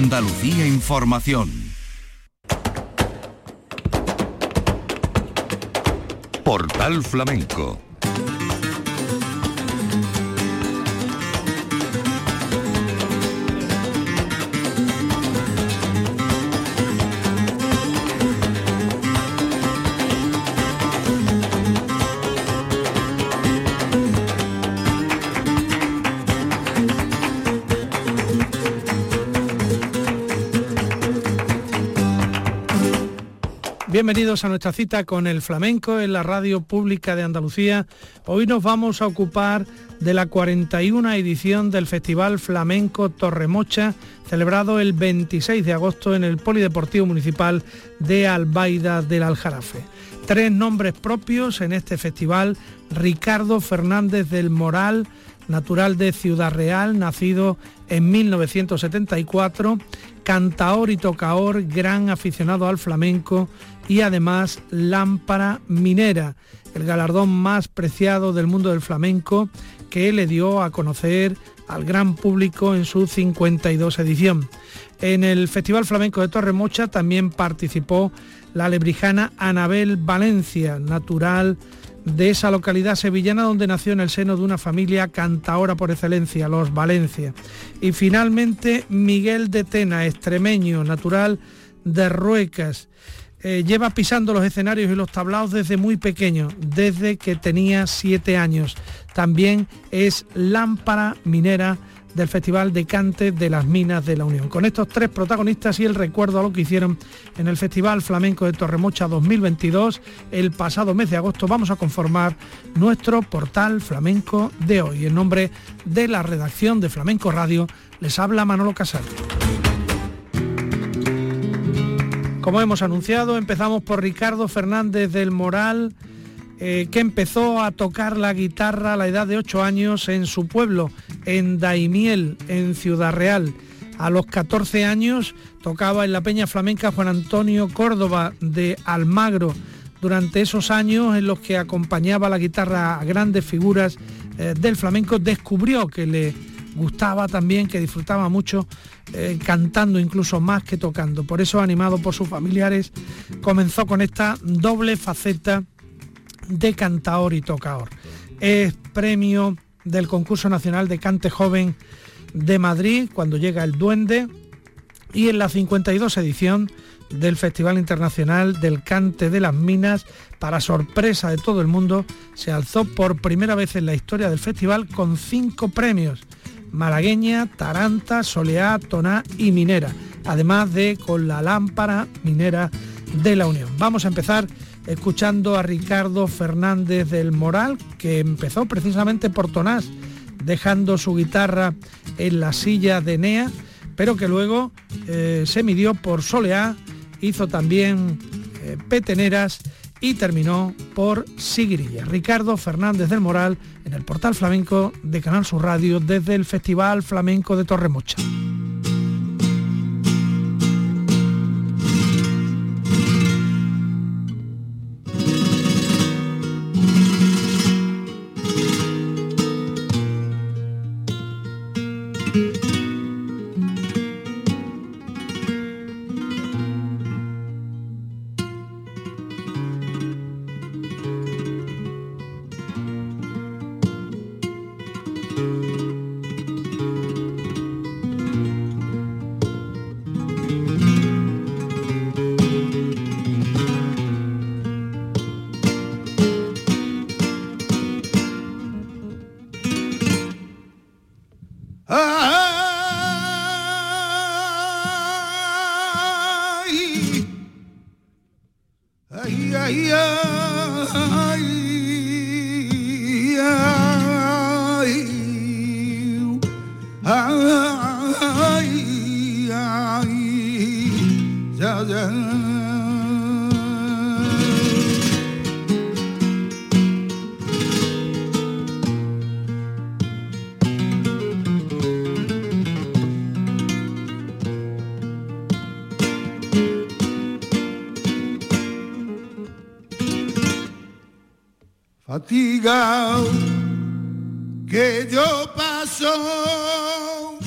Andalucía Información. Portal Flamenco Bienvenidos a nuestra cita con el flamenco en la radio pública de Andalucía. Hoy nos vamos a ocupar de la 41 edición del Festival Flamenco Torremocha, celebrado el 26 de agosto en el Polideportivo Municipal de Albaida del Aljarafe. Tres nombres propios en este festival, Ricardo Fernández del Moral, natural de Ciudad Real, nacido en 1974, cantaor y tocaor, gran aficionado al flamenco y además lámpara minera, el galardón más preciado del mundo del flamenco que le dio a conocer al gran público en su 52 edición. En el Festival Flamenco de Torremocha también participó la lebrijana Anabel Valencia, natural de esa localidad sevillana donde nació en el seno de una familia cantaora por excelencia, los Valencia. Y finalmente Miguel de Tena, extremeño, natural de Ruecas. Eh, lleva pisando los escenarios y los tablaos desde muy pequeño, desde que tenía siete años. También es lámpara minera del Festival de Cante de las Minas de la Unión. Con estos tres protagonistas y el recuerdo a lo que hicieron en el Festival Flamenco de Torremocha 2022, el pasado mes de agosto vamos a conformar nuestro portal flamenco de hoy. En nombre de la redacción de Flamenco Radio, les habla Manolo Casal. Como hemos anunciado, empezamos por Ricardo Fernández del Moral, eh, que empezó a tocar la guitarra a la edad de 8 años en su pueblo, en Daimiel, en Ciudad Real. A los 14 años tocaba en la Peña Flamenca Juan Antonio Córdoba de Almagro. Durante esos años en los que acompañaba la guitarra a grandes figuras eh, del flamenco, descubrió que le gustaba también, que disfrutaba mucho eh, cantando incluso más que tocando. Por eso, animado por sus familiares, comenzó con esta doble faceta de cantaor y tocaor. Es premio del concurso nacional de cante joven de Madrid cuando llega el Duende y en la 52 edición del Festival Internacional del Cante de las Minas, para sorpresa de todo el mundo, se alzó por primera vez en la historia del festival con cinco premios malagueña, taranta, soleá, toná y minera, además de con la lámpara minera de la Unión. Vamos a empezar escuchando a Ricardo Fernández del Moral, que empezó precisamente por Tonás, dejando su guitarra en la silla de Nea, pero que luego eh, se midió por Soleá, hizo también eh, peteneras y terminó por Sigrilla. Ricardo Fernández del Moral en el portal flamenco de Canal Sur Radio desde el Festival Flamenco de Torremocha. Que yo paso.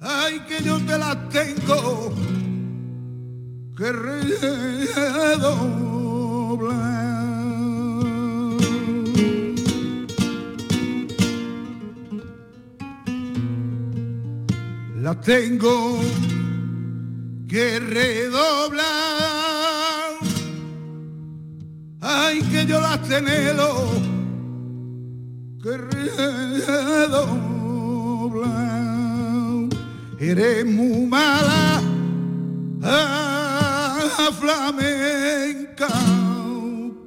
ay que yo te las tengo que redoblar. La tengo que redoblar. Que yo las tenelo que redoblar. Eres muy mala, ah, flamenca,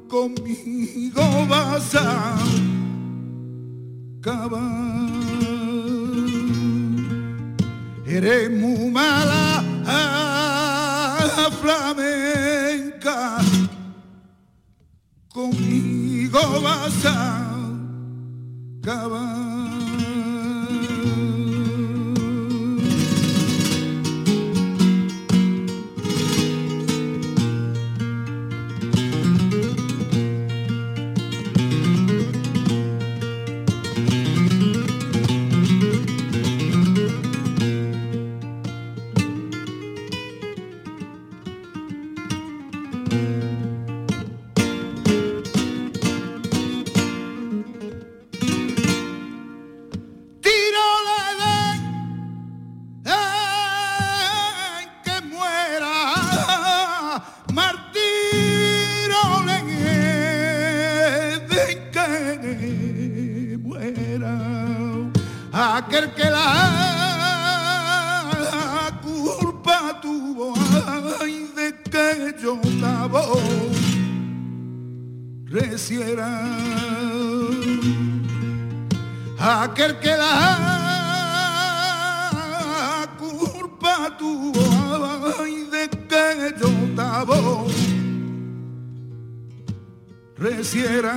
conmigo vas a acabar. Eres muy mala ah, flamenca, conmigo vas a acabar. Reciera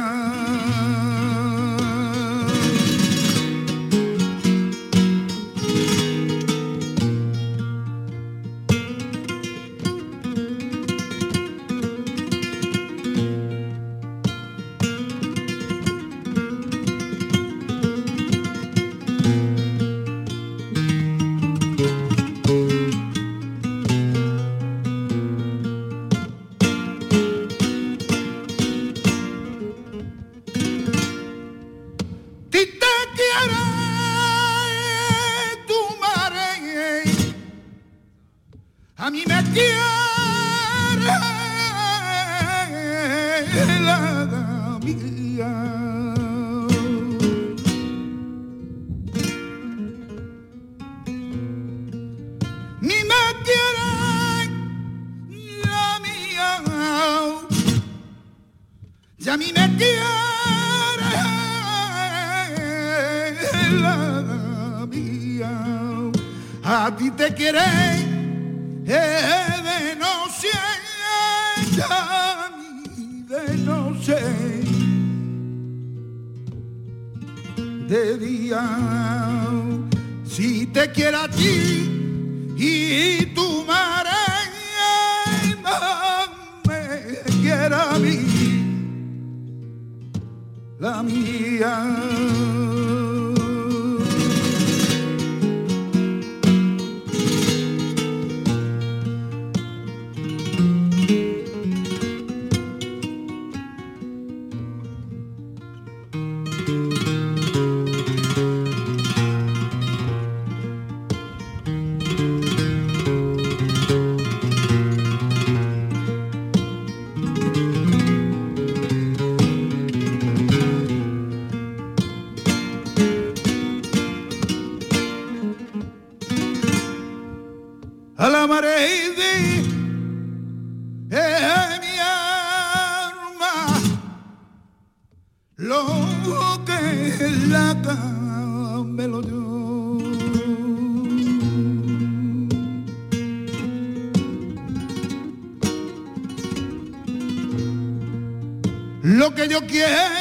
un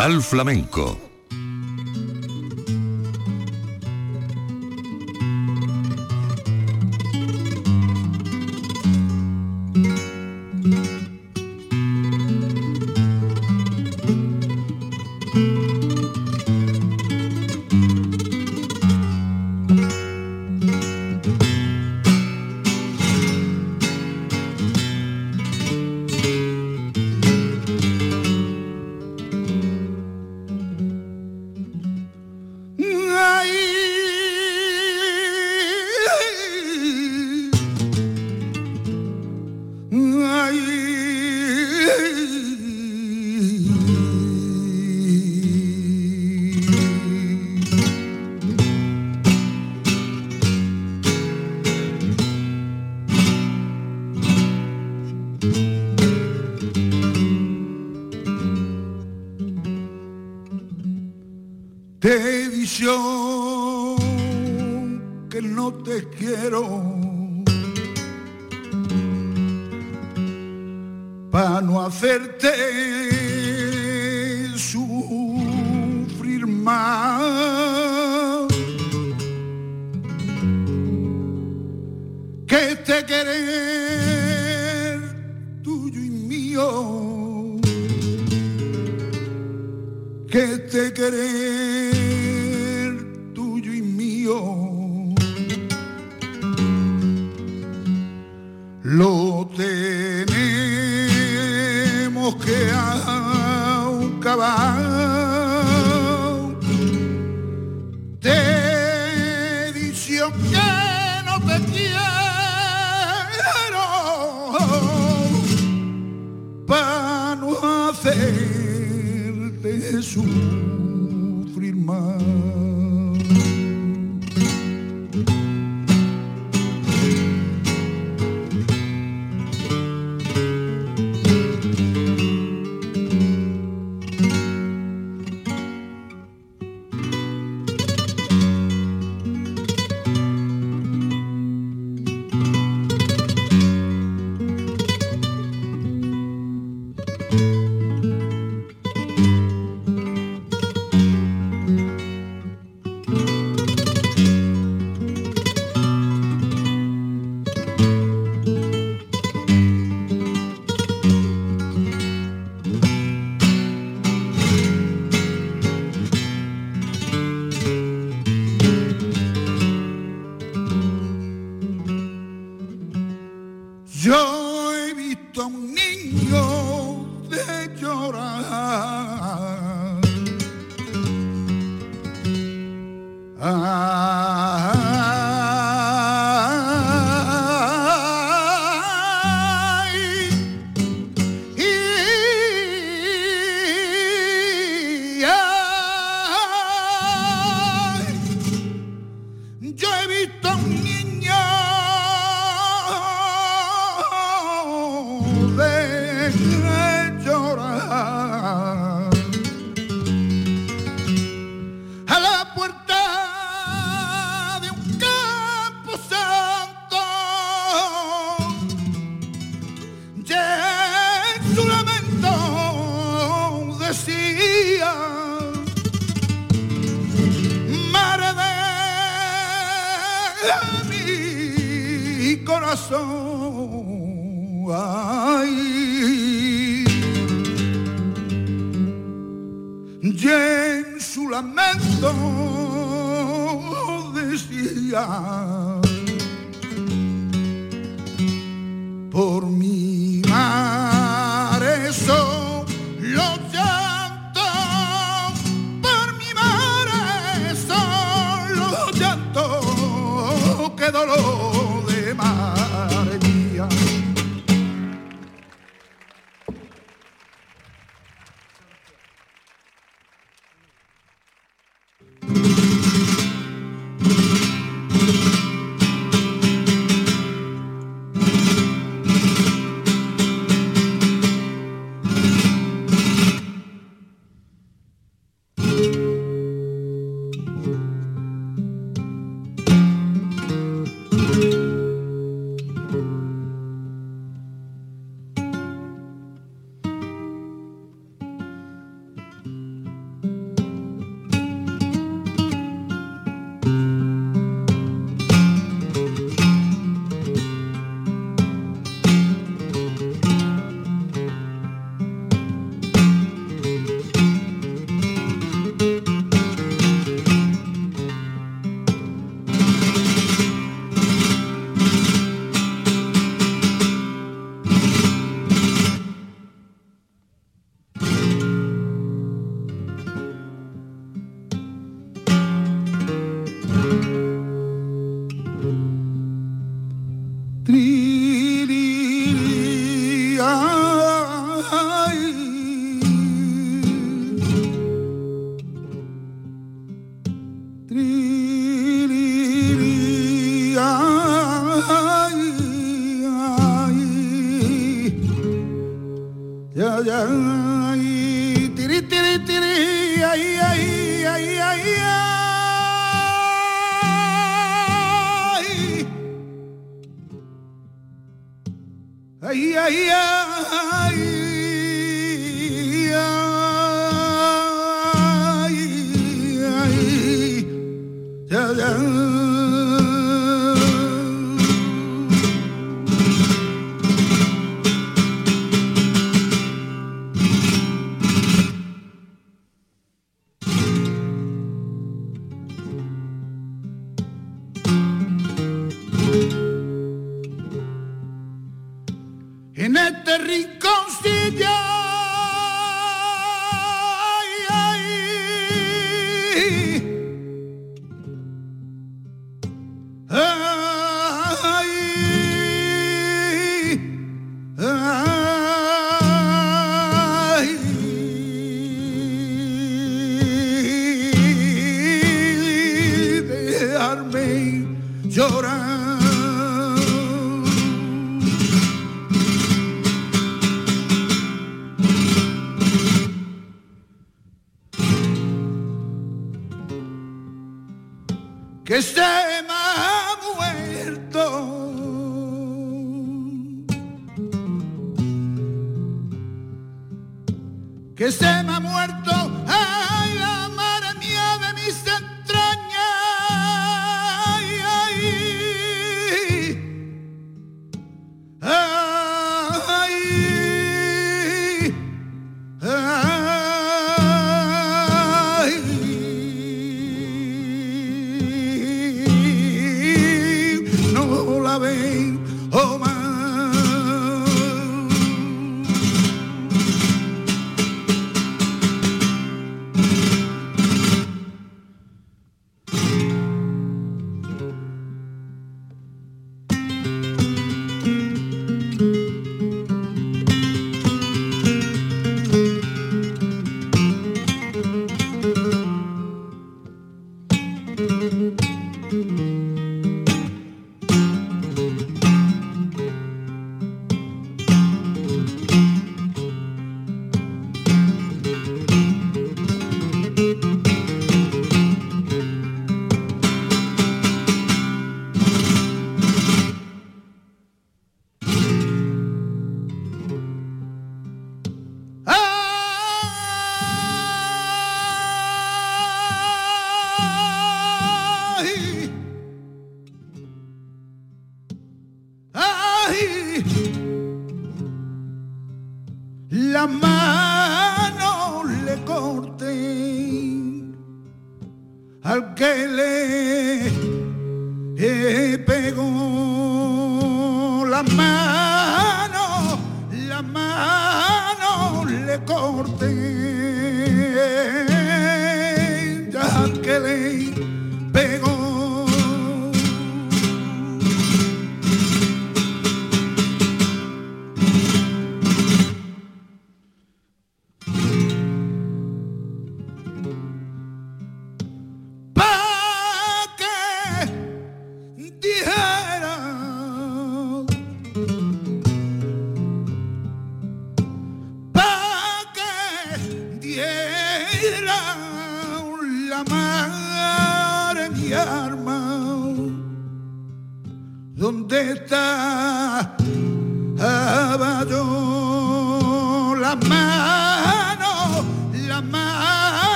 Portal Flamenco de querer.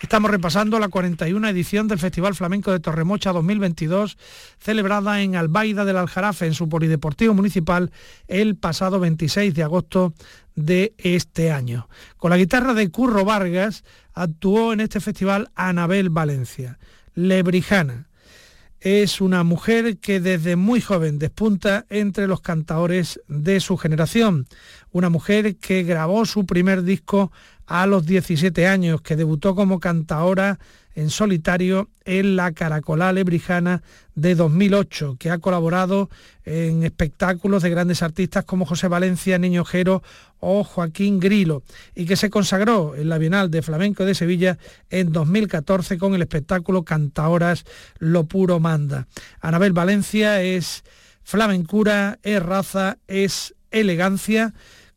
Estamos repasando la 41 edición del Festival Flamenco de Torremocha 2022, celebrada en Albaida del Aljarafe, en su polideportivo municipal, el pasado 26 de agosto de este año. Con la guitarra de Curro Vargas actuó en este festival Anabel Valencia, lebrijana. Es una mujer que desde muy joven despunta entre los cantaores de su generación. Una mujer que grabó su primer disco a los 17 años, que debutó como cantaora en solitario en la Caracolá Lebrijana de 2008, que ha colaborado en espectáculos de grandes artistas como José Valencia, Niño Jero o Joaquín Grilo, y que se consagró en la Bienal de Flamenco de Sevilla en 2014 con el espectáculo Cantaoras Lo Puro Manda. Anabel Valencia es flamencura, es raza, es elegancia.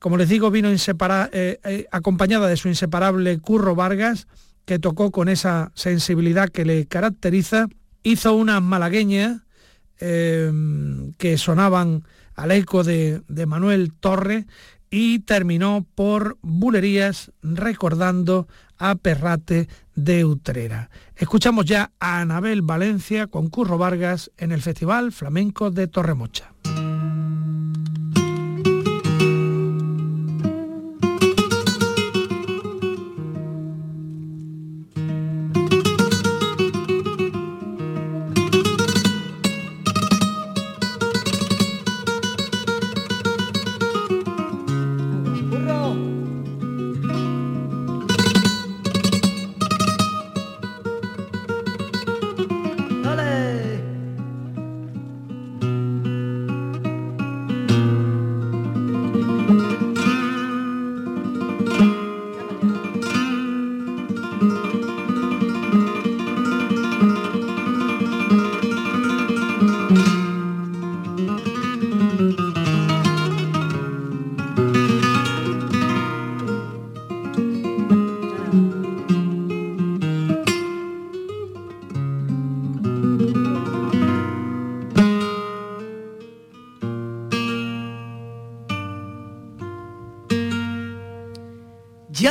Como les digo, vino eh, eh, acompañada de su inseparable Curro Vargas, que tocó con esa sensibilidad que le caracteriza. Hizo unas malagueñas eh, que sonaban al eco de, de Manuel Torre y terminó por bulerías recordando a Perrate de Utrera. Escuchamos ya a Anabel Valencia con Curro Vargas en el Festival Flamenco de Torremocha.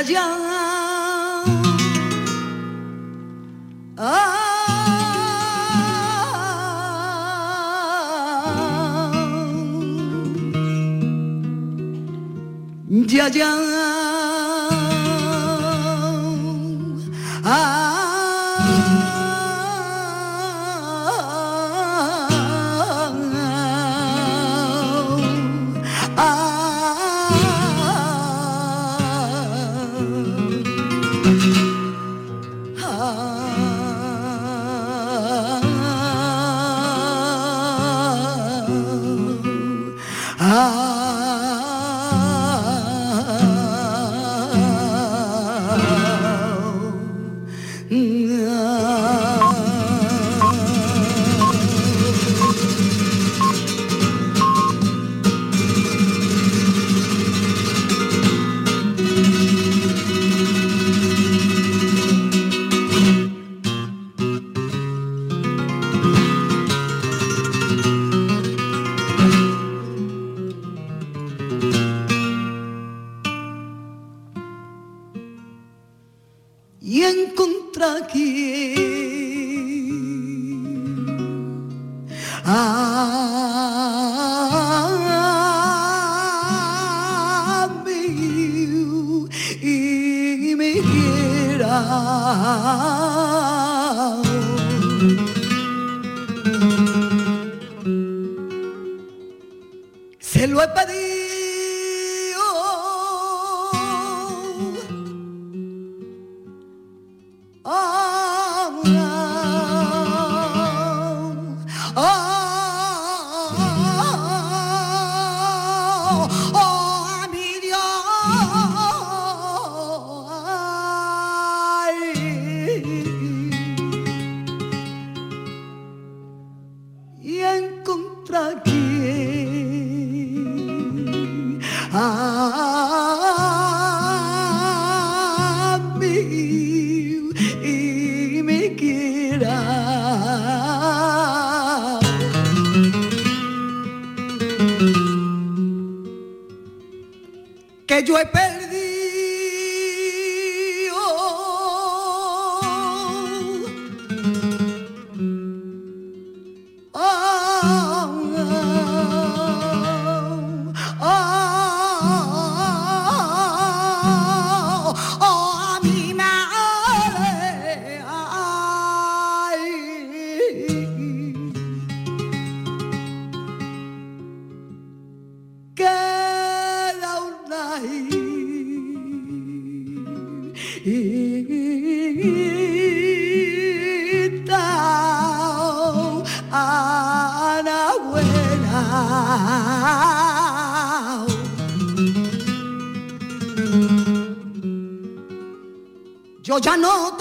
Ya Yo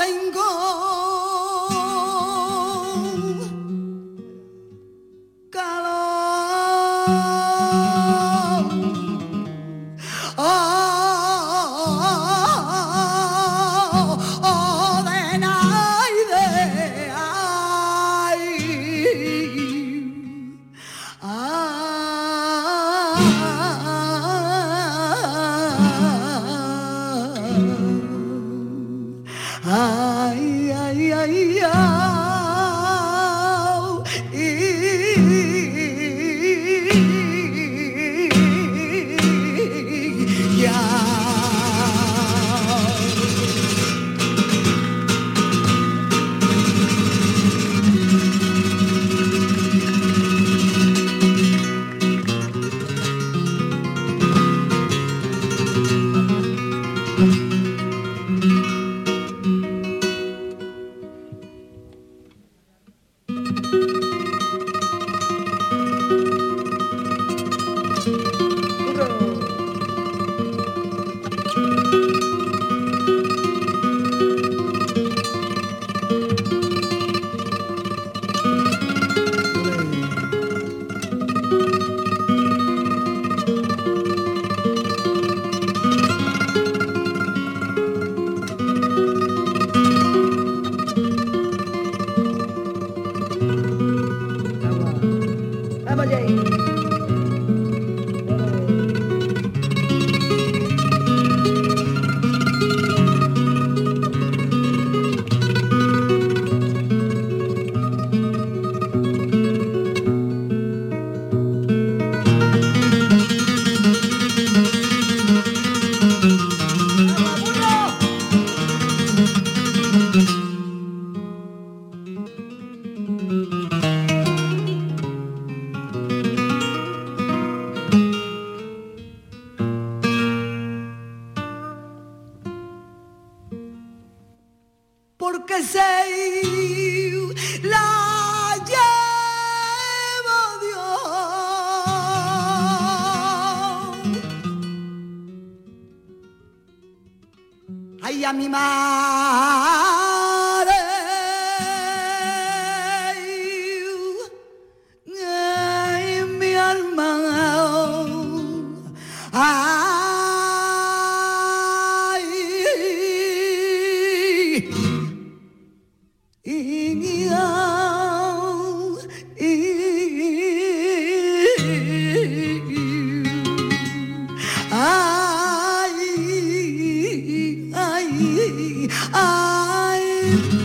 ay,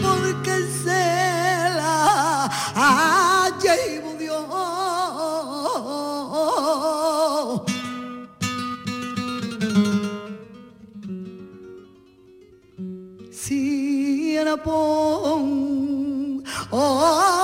porque se la ha Dios. Si era pon, oh.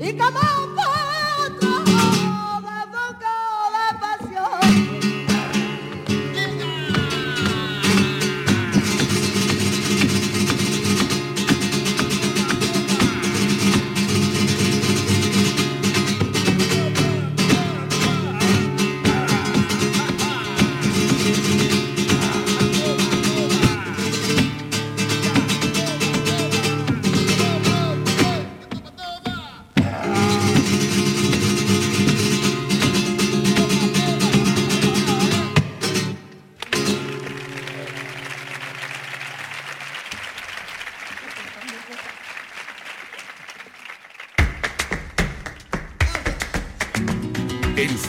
y como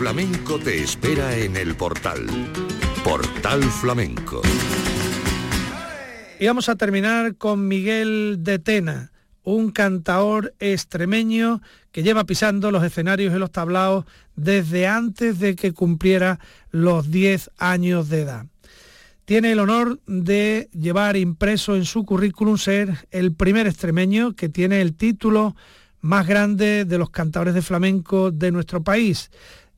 flamenco te espera en el portal. Portal Flamenco. Y vamos a terminar con Miguel de Tena, un cantaor extremeño que lleva pisando los escenarios y los tablaos desde antes de que cumpliera los 10 años de edad. Tiene el honor de llevar impreso en su currículum ser el primer extremeño que tiene el título más grande de los cantadores de flamenco de nuestro país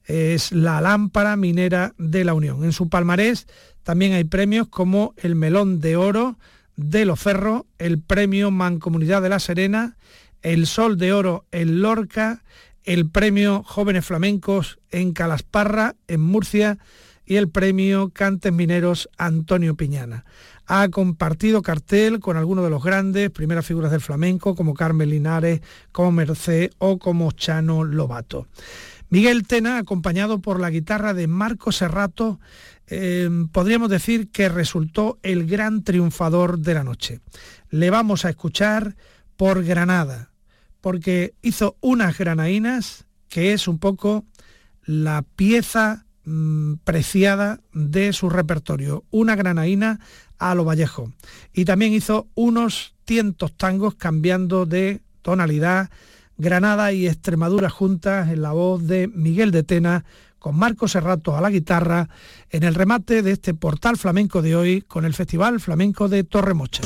es la lámpara minera de la Unión. En su palmarés también hay premios como el Melón de Oro de Los Ferros, el Premio Mancomunidad de la Serena, el Sol de Oro en Lorca, el Premio Jóvenes Flamencos en Calasparra, en Murcia, y el Premio Cantes Mineros Antonio Piñana. Ha compartido cartel con algunos de los grandes, primeras figuras del flamenco, como Carmen Linares, como Merced o como Chano Lobato. Miguel Tena, acompañado por la guitarra de Marco Serrato, eh, podríamos decir que resultó el gran triunfador de la noche. Le vamos a escuchar por Granada, porque hizo unas granainas que es un poco la pieza mm, preciada de su repertorio, una granaína a lo Vallejo. Y también hizo unos tientos tangos cambiando de tonalidad Granada y Extremadura juntas en la voz de Miguel de Tena con Marco Serrato a la guitarra en el remate de este portal flamenco de hoy con el Festival Flamenco de Torremocha.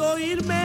siento irme.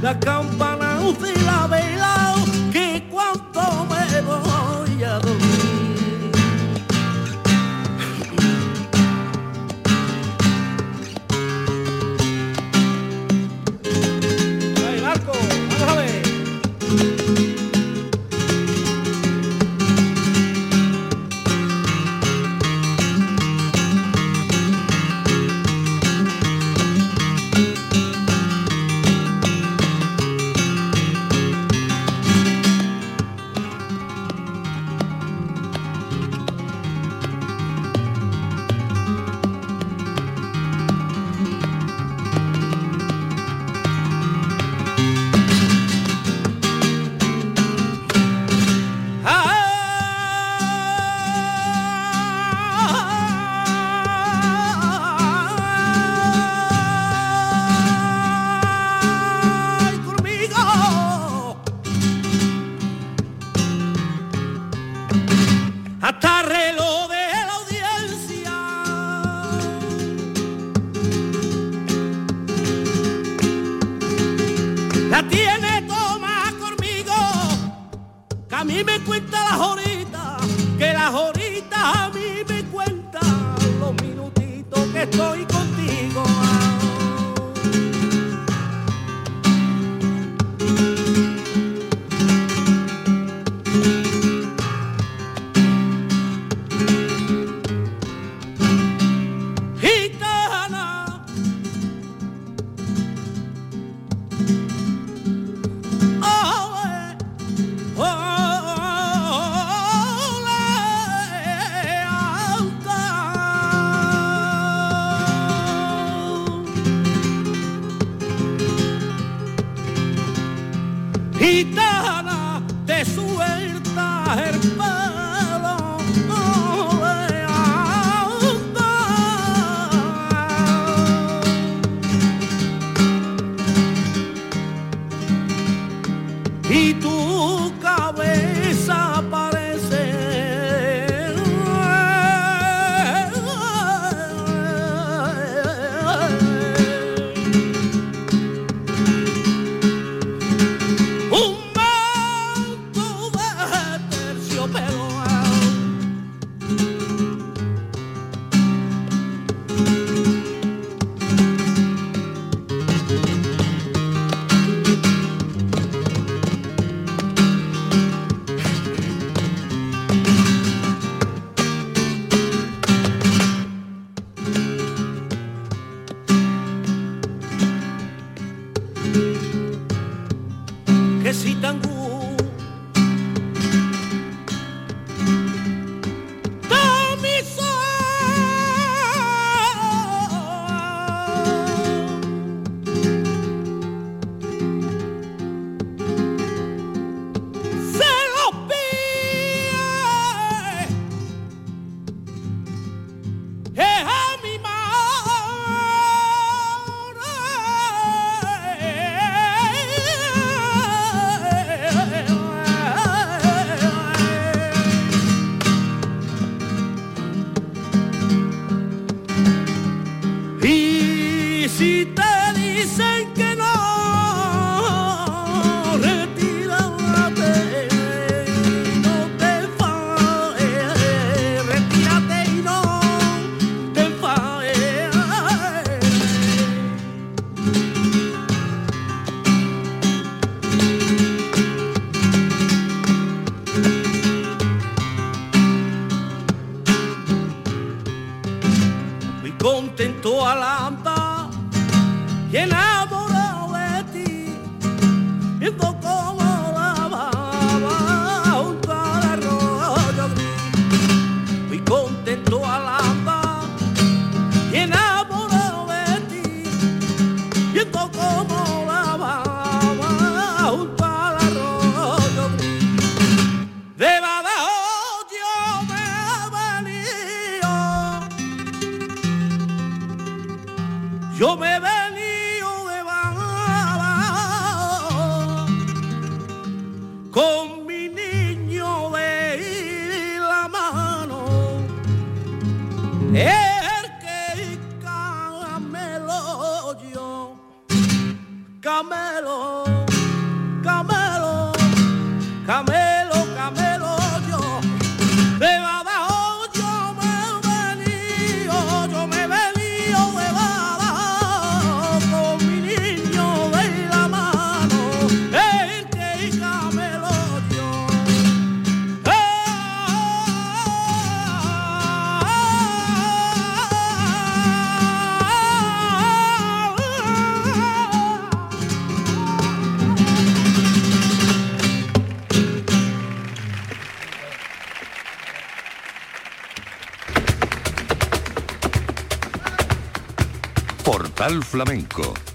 La campana de la vela, Flamenco